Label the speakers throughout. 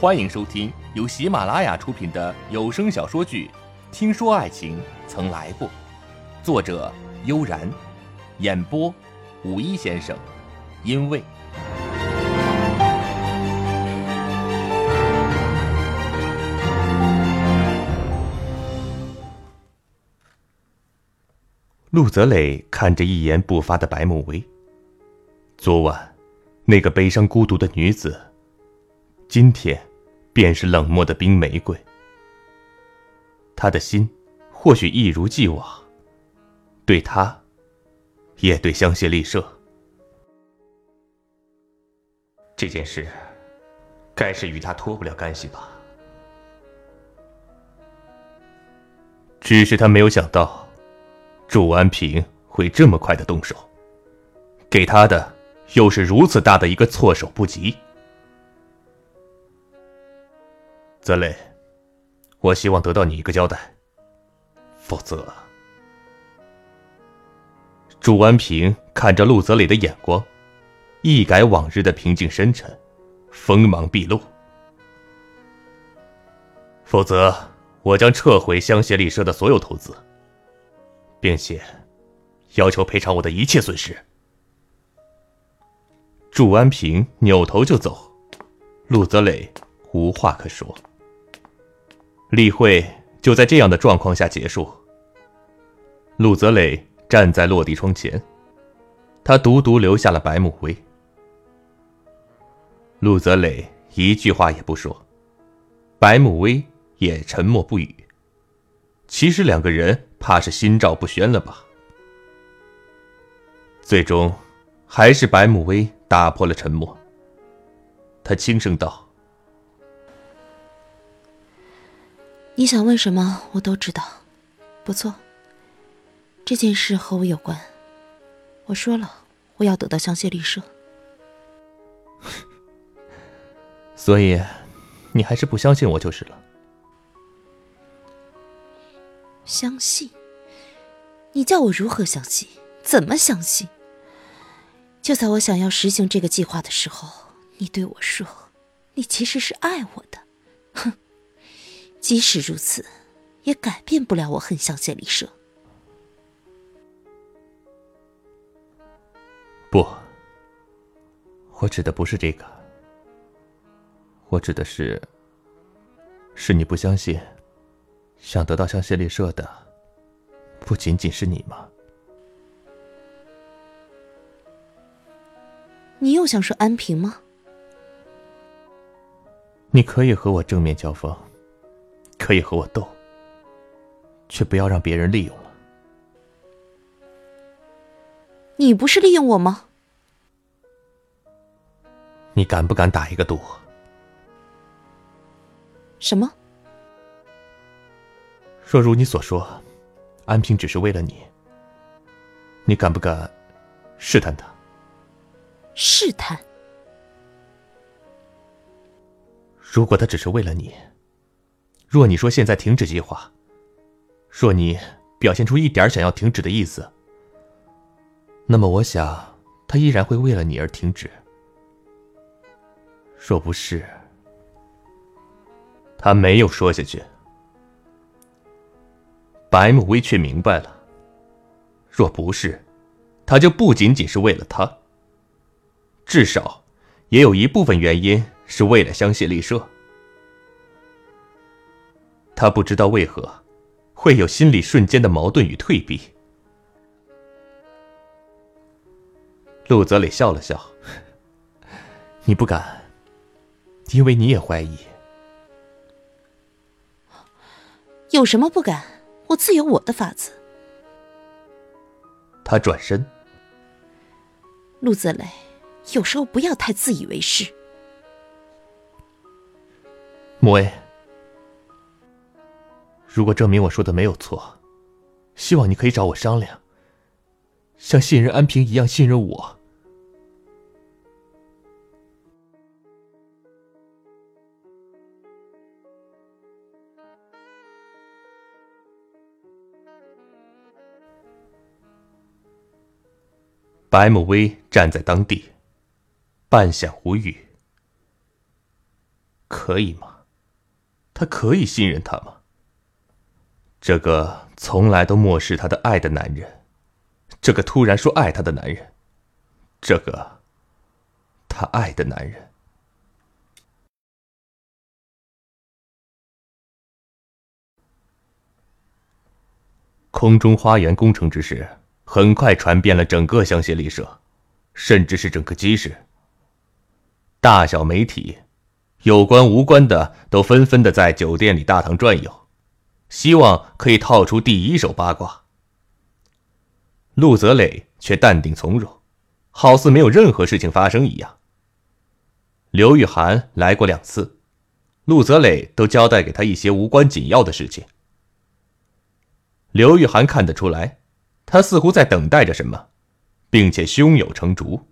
Speaker 1: 欢迎收听由喜马拉雅出品的有声小说剧《听说爱情曾来过》，作者悠然，演播五一先生，因为。陆泽磊看着一言不发的白慕薇。昨晚，那个悲伤孤独的女子，今天，便是冷漠的冰玫瑰。他的心，或许一如既往，对他，也对香榭丽舍。这件事，该是与他脱不了干系吧？只是他没有想到。祝安平会这么快的动手，给他的又是如此大的一个措手不及。泽磊，我希望得到你一个交代，否则……祝安平看着陆泽磊的眼光，一改往日的平静深沉，锋芒毕露。否则，我将撤回香榭丽舍的所有投资。并且，要求赔偿我的一切损失。祝安平扭头就走，陆泽磊无话可说。例会就在这样的状况下结束。陆泽磊站在落地窗前，他独独留下了白慕薇。陆泽磊一句话也不说，白慕薇也沉默不语。其实两个人。怕是心照不宣了吧？最终，还是白慕薇打破了沉默。他轻声道：“
Speaker 2: 你想问什么，我都知道。不错，这件事和我有关。我说了，我要得到香榭丽舍。
Speaker 1: 所以，你还是不相信我就是了。”
Speaker 2: 相信？你叫我如何相信？怎么相信？就在我想要实行这个计划的时候，你对我说：“你其实是爱我的。”哼！即使如此，也改变不了我恨香榭丽舍。
Speaker 1: 不，我指的不是这个。我指的是，是你不相信。想得到香榭丽舍的，不仅仅是你吗？
Speaker 2: 你又想说安平吗？
Speaker 1: 你可以和我正面交锋，可以和我斗，却不要让别人利用了。
Speaker 2: 你不是利用我吗？
Speaker 1: 你敢不敢打一个赌？
Speaker 2: 什么？
Speaker 1: 若如你所说，安平只是为了你，你敢不敢试探他？
Speaker 2: 试探？
Speaker 1: 如果他只是为了你，若你说现在停止计划，若你表现出一点想要停止的意思，那么我想他依然会为了你而停止。若不是，他没有说下去。白慕薇却明白了，若不是，他就不仅仅是为了他。至少，也有一部分原因是为了相信丽舍。他不知道为何，会有心理瞬间的矛盾与退避。陆泽磊笑了笑：“你不敢，因为你也怀疑。
Speaker 2: 有什么不敢？”我自有我的法子。
Speaker 1: 他转身，
Speaker 2: 陆泽磊，有时候不要太自以为是。
Speaker 1: 莫薇，如果证明我说的没有错，希望你可以找我商量，像信任安平一样信任我。白慕薇站在当地，半晌无语。可以吗？他可以信任他吗？这个从来都漠视他的爱的男人，这个突然说爱他的男人，这个他爱的男人。空中花园工程之事很快传遍了整个香榭丽舍，甚至是整个基市。大小媒体，有关无关的都纷纷的在酒店里大堂转悠，希望可以套出第一手八卦。陆泽磊却淡定从容，好似没有任何事情发生一样。刘玉涵来过两次，陆泽磊都交代给他一些无关紧要的事情。刘玉涵看得出来，他似乎在等待着什么，并且胸有成竹。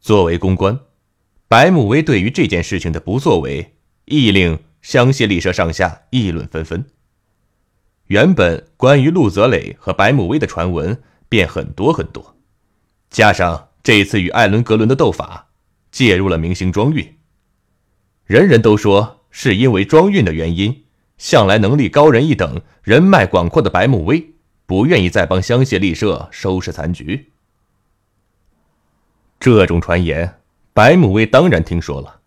Speaker 1: 作为公关，白慕薇对于这件事情的不作为，亦令香榭丽舍上下议论纷纷。原本关于陆泽磊和白慕薇的传闻便很多很多，加上这一次与艾伦格伦的斗法，介入了明星庄韵，人人都说是因为庄韵的原因。向来能力高人一等、人脉广阔的白慕薇，不愿意再帮香榭丽舍收拾残局。这种传言，白慕薇当然听说了，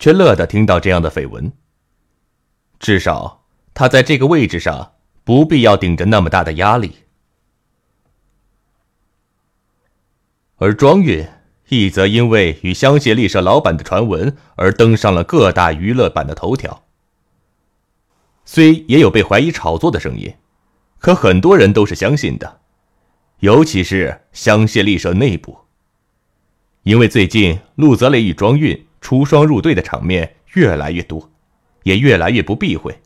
Speaker 1: 却乐得听到这样的绯闻。至少他在这个位置上，不必要顶着那么大的压力。而庄韵一则因为与香榭丽舍老板的传闻而登上了各大娱乐版的头条。虽也有被怀疑炒作的声音，可很多人都是相信的，尤其是香榭丽舍内部。因为最近陆泽雷与庄韵出双入对的场面越来越多，也越来越不避讳。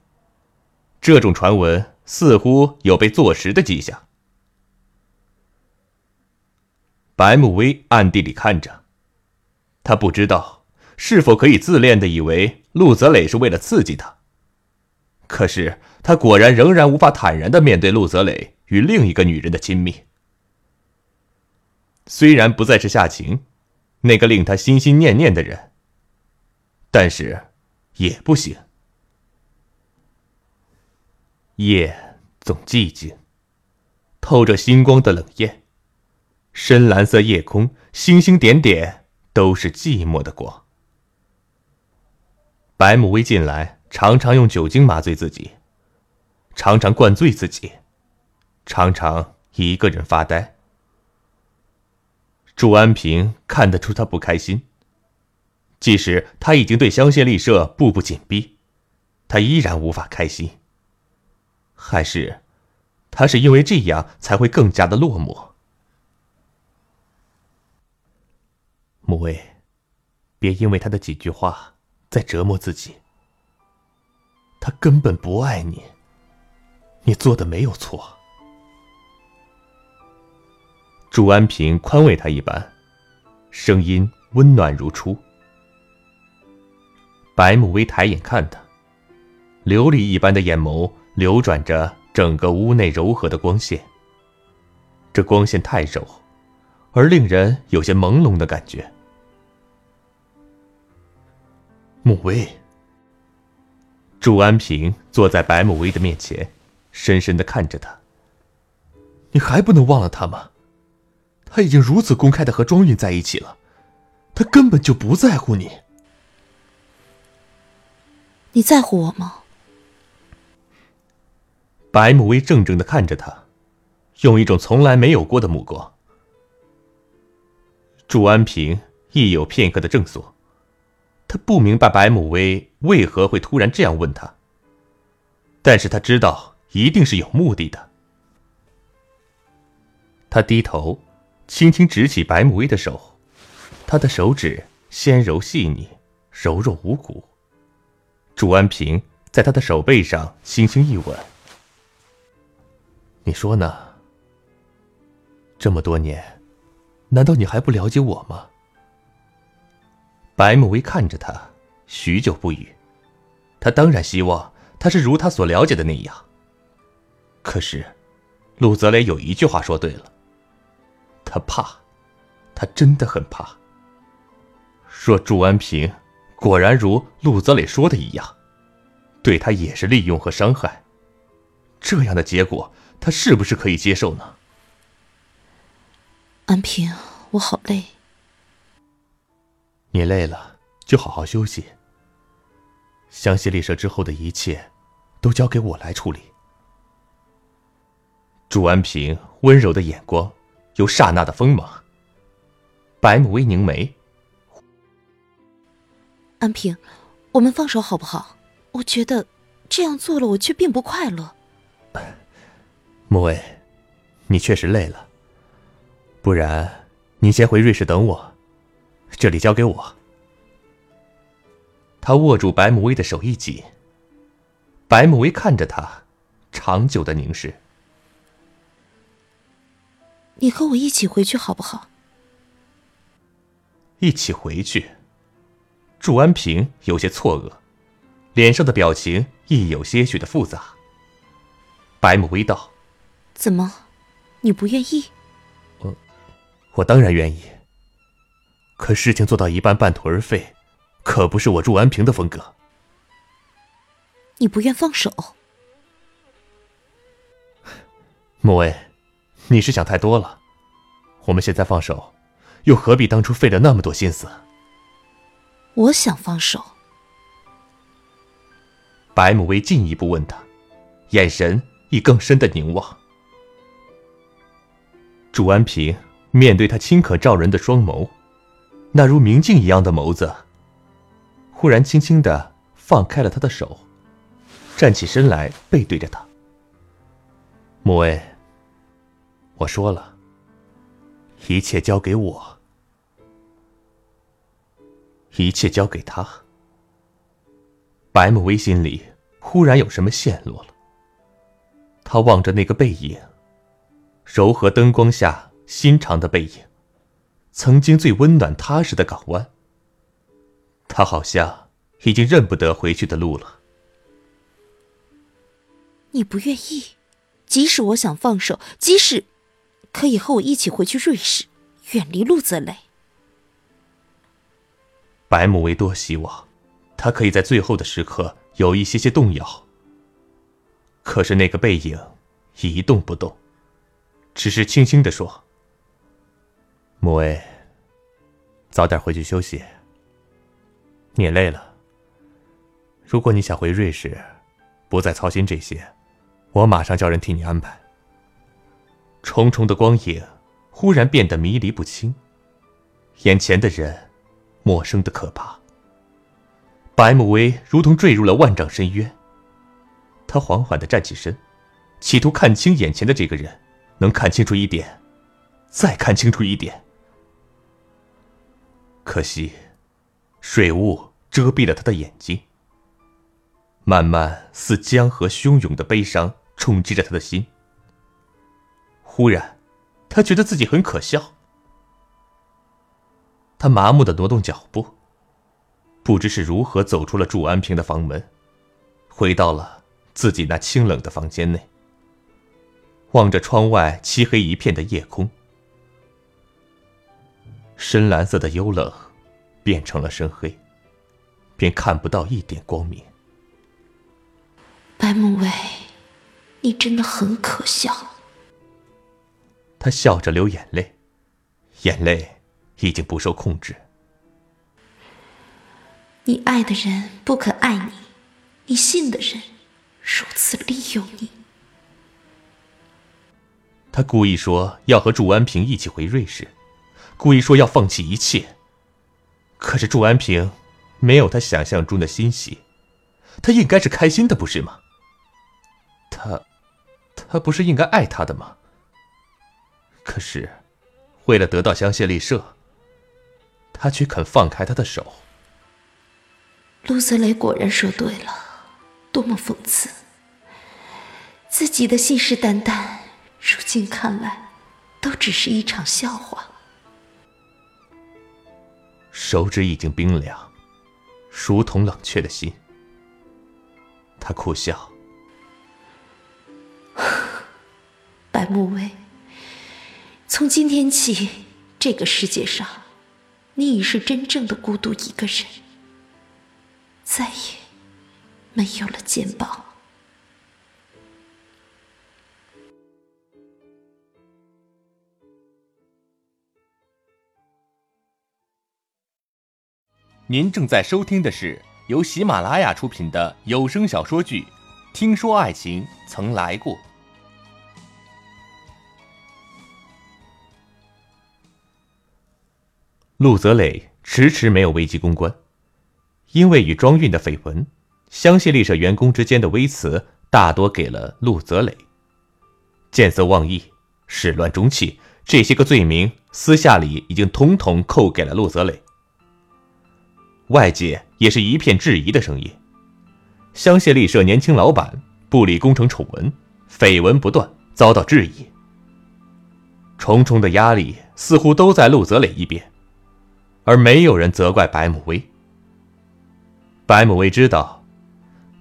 Speaker 1: 这种传闻似乎有被坐实的迹象。白慕薇暗地里看着，他不知道是否可以自恋的以为陆泽磊是为了刺激他。可是他果然仍然无法坦然的面对陆泽磊与另一个女人的亲密。虽然不再是夏晴，那个令他心心念念的人，但是也不行。夜总寂静，透着星光的冷艳，深蓝色夜空，星星点点，都是寂寞的光。白慕薇进来。常常用酒精麻醉自己，常常灌醉自己，常常一个人发呆。祝安平看得出他不开心，即使他已经对香榭丽舍步步紧逼，他依然无法开心。还是，他是因为这样才会更加的落寞？母卫，别因为他的几句话在折磨自己。他根本不爱你，你做的没有错。祝安平宽慰他一般，声音温暖如初。白慕薇抬眼看他，琉璃一般的眼眸流转着整个屋内柔和的光线。这光线太柔，而令人有些朦胧的感觉。慕薇。祝安平坐在白慕薇的面前，深深的看着她。你还不能忘了他吗？他已经如此公开的和庄韵在一起了，他根本就不在乎你。
Speaker 2: 你在乎我吗？
Speaker 1: 白慕薇怔怔的看着他，用一种从来没有过的目光。祝安平亦有片刻的怔所。他不明白白慕薇为何会突然这样问他，但是他知道一定是有目的的。他低头，轻轻执起白慕薇的手，他的手指纤柔细腻，柔弱无骨。祝安平在他的手背上轻轻一吻：“你说呢？这么多年，难道你还不了解我吗？”白慕薇看着他，许久不语。他当然希望他是如他所了解的那样。可是，陆泽雷有一句话说对了。他怕，他真的很怕。若祝安平果然如陆泽磊说的一样，对他也是利用和伤害。这样的结果，他是不是可以接受呢？
Speaker 2: 安平，我好累。
Speaker 1: 你累了就好好休息。香榭丽舍之后的一切，都交给我来处理。朱安平温柔的眼光，有刹那的锋芒。白慕微凝眉。
Speaker 2: 安平，我们放手好不好？我觉得这样做了，我却并不快乐。
Speaker 1: 慕薇，你确实累了。不然，你先回瑞士等我，这里交给我。他握住白慕薇的手一紧。白慕薇看着他，长久的凝视。
Speaker 2: 你和我一起回去好不好？
Speaker 1: 一起回去。祝安平有些错愕，脸上的表情亦有些许的复杂。白母薇道：“
Speaker 2: 怎么，你不愿意？”“
Speaker 1: 我，我当然愿意。可事情做到一半半途而废，可不是我祝安平的风格。”“
Speaker 2: 你不愿放手？”
Speaker 1: 慕薇，你是想太多了。我们现在放手，又何必当初费了那么多心思？
Speaker 2: 我想放手。
Speaker 1: 白母薇进一步问他，眼神亦更深的凝望。祝安平面对他清可照人的双眸，那如明镜一样的眸子，忽然轻轻的放开了他的手，站起身来背对着他。母薇，我说了，一切交给我。一切交给他。白慕薇心里忽然有什么陷落了。他望着那个背影，柔和灯光下心长的背影，曾经最温暖踏实的港湾。他好像已经认不得回去的路了。
Speaker 2: 你不愿意，即使我想放手，即使可以和我一起回去瑞士，远离陆泽雷。
Speaker 1: 白慕薇多希望，他可以在最后的时刻有一些些动摇。可是那个背影一动不动，只是轻轻的说：“慕薇，早点回去休息。你也累了。如果你想回瑞士，不再操心这些，我马上叫人替你安排。”重重的光影忽然变得迷离不清，眼前的人。陌生的可怕。白慕薇如同坠入了万丈深渊。他缓缓的站起身，企图看清眼前的这个人，能看清楚一点，再看清楚一点。可惜，水雾遮蔽了他的眼睛。慢慢似江河汹涌的悲伤冲击着他的心。忽然，他觉得自己很可笑。他麻木的挪动脚步，不知是如何走出了祝安平的房门，回到了自己那清冷的房间内。望着窗外漆黑一片的夜空，深蓝色的幽冷变成了深黑，便看不到一点光明。
Speaker 2: 白慕薇，你真的很可笑。
Speaker 1: 他笑着流眼泪，眼泪。已经不受控制。
Speaker 2: 你爱的人不肯爱你，你信的人如此利用你。
Speaker 1: 他故意说要和祝安平一起回瑞士，故意说要放弃一切。可是祝安平没有他想象中的欣喜，他应该是开心的，不是吗？他，他不是应该爱他的吗？可是，为了得到香榭丽舍。他却肯放开他的手。
Speaker 2: 陆泽雷果然说对了，多么讽刺！自己的信誓旦旦，如今看来，都只是一场笑话。
Speaker 1: 手指已经冰凉，如同冷却的心。他苦笑：“
Speaker 2: 白慕薇，从今天起，这个世界上……”你已是真正的孤独一个人，再也没有了肩膀。
Speaker 1: 您正在收听的是由喜马拉雅出品的有声小说剧《听说爱情曾来过》。陆泽磊迟迟没有危机公关，因为与庄运的绯闻，香榭丽舍员工之间的微词大多给了陆泽磊。见色忘义、始乱终弃这些个罪名，私下里已经统统扣给了陆泽磊。外界也是一片质疑的声音。香榭丽舍年轻老板不理工程丑闻，绯闻不断，遭到质疑。重重的压力似乎都在陆泽磊一边。而没有人责怪白母威。白母薇知道，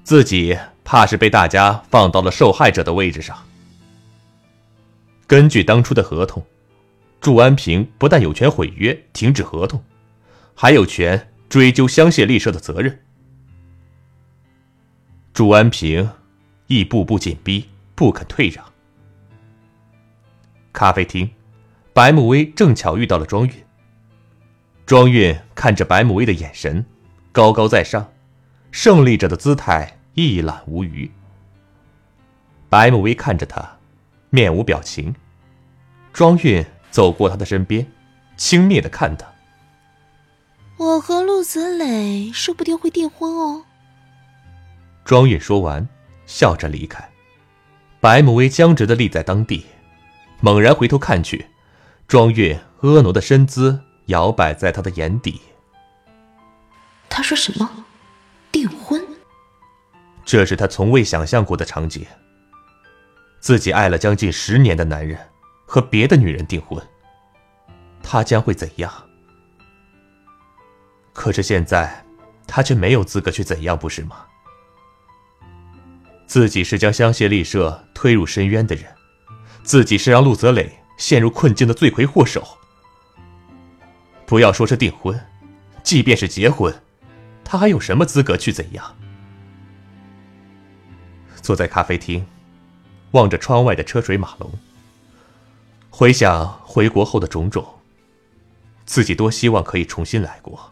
Speaker 1: 自己怕是被大家放到了受害者的位置上。根据当初的合同，祝安平不但有权毁约、停止合同，还有权追究香榭丽舍的责任。祝安平亦步步紧逼，不肯退让。咖啡厅，白慕薇正巧遇到了庄运。庄运看着白慕薇的眼神，高高在上，胜利者的姿态一览无余。白慕薇看着他，面无表情。庄运走过他的身边，轻蔑的看他：“
Speaker 2: 我和陆子磊说不定会订婚哦。”
Speaker 1: 庄运说完，笑着离开。白慕薇僵直的立在当地，猛然回头看去，庄运婀娜的身姿。摇摆在他的眼底。
Speaker 2: 他说什么？订婚？
Speaker 1: 这是他从未想象过的场景。自己爱了将近十年的男人和别的女人订婚，他将会怎样？可是现在，他却没有资格去怎样，不是吗？自己是将香榭丽舍推入深渊的人，自己是让陆泽磊陷入困境的罪魁祸首。不要说是订婚，即便是结婚，他还有什么资格去怎样？坐在咖啡厅，望着窗外的车水马龙，回想回国后的种种，自己多希望可以重新来过。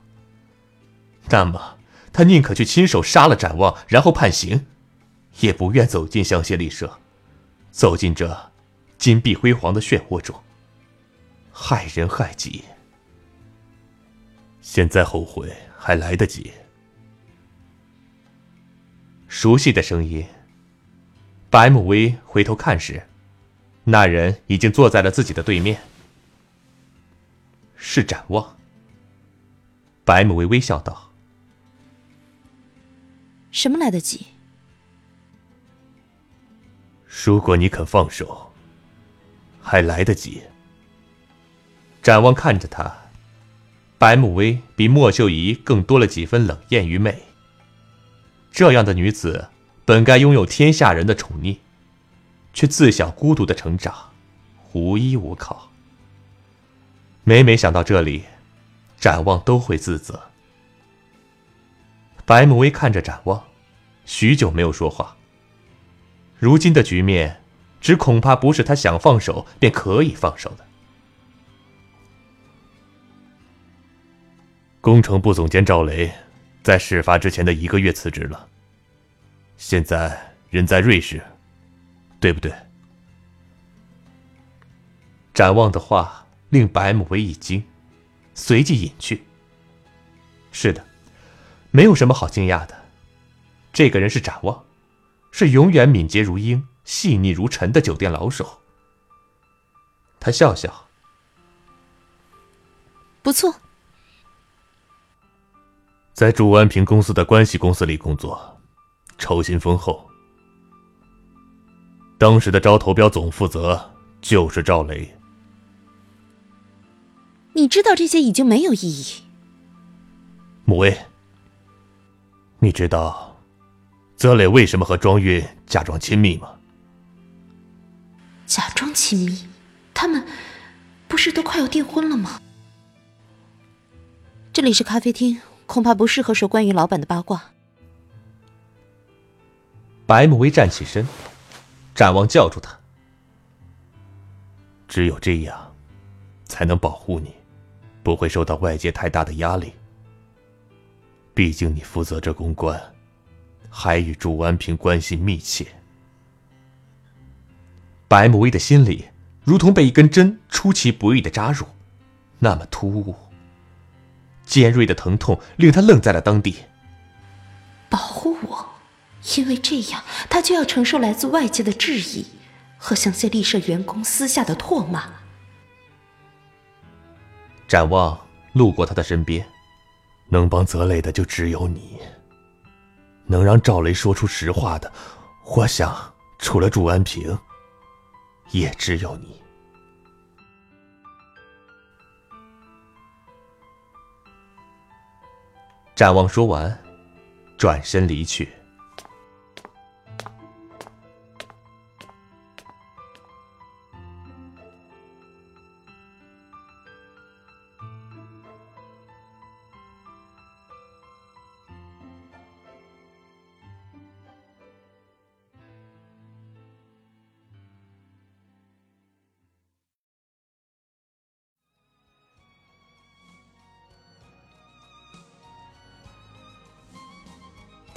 Speaker 1: 那么，他宁可去亲手杀了展望，然后判刑，也不愿走进香榭丽舍，走进这金碧辉煌的漩涡中，害人害己。现在后悔还来得及。熟悉的声音。白慕薇回头看时，那人已经坐在了自己的对面。是展望。白慕薇微笑道：“
Speaker 2: 什么来得及？
Speaker 1: 如果你肯放手，还来得及。”展望看着他。白慕薇比莫秀仪更多了几分冷艳与美。这样的女子，本该拥有天下人的宠溺，却自小孤独的成长，无依无靠。每每想到这里，展望都会自责。白慕薇看着展望，许久没有说话。如今的局面，只恐怕不是他想放手便可以放手的。工程部总监赵雷，在事发之前的一个月辞职了。现在人在瑞士，对不对？展望的话令白慕薇一惊，随即隐去。是的，没有什么好惊讶的。这个人是展望，是永远敏捷如鹰、细腻如尘的酒店老手。他笑笑，
Speaker 2: 不错。
Speaker 1: 在祝安平公司的关系公司里工作，酬薪丰厚。当时的招投标总负责就是赵雷。
Speaker 2: 你知道这些已经没有意义。
Speaker 1: 母威，你知道泽磊为什么和庄韵假装亲密吗？
Speaker 2: 假装亲密？他们不是都快要订婚了吗？这里是咖啡厅。恐怕不适合说关于老板的八卦。
Speaker 1: 白慕薇站起身，展望叫住他：“只有这样，才能保护你，不会受到外界太大的压力。毕竟你负责这公关，还与祝安平关系密切。”白慕薇的心里如同被一根针出其不意的扎入，那么突兀。尖锐的疼痛令他愣在了当地。
Speaker 2: 保护我，因为这样他就要承受来自外界的质疑和香榭丽舍员工私下的唾骂。
Speaker 1: 展望路过他的身边，能帮泽磊的就只有你。能让赵雷说出实话的，我想除了祝安平，也只有你。展望说完，转身离去。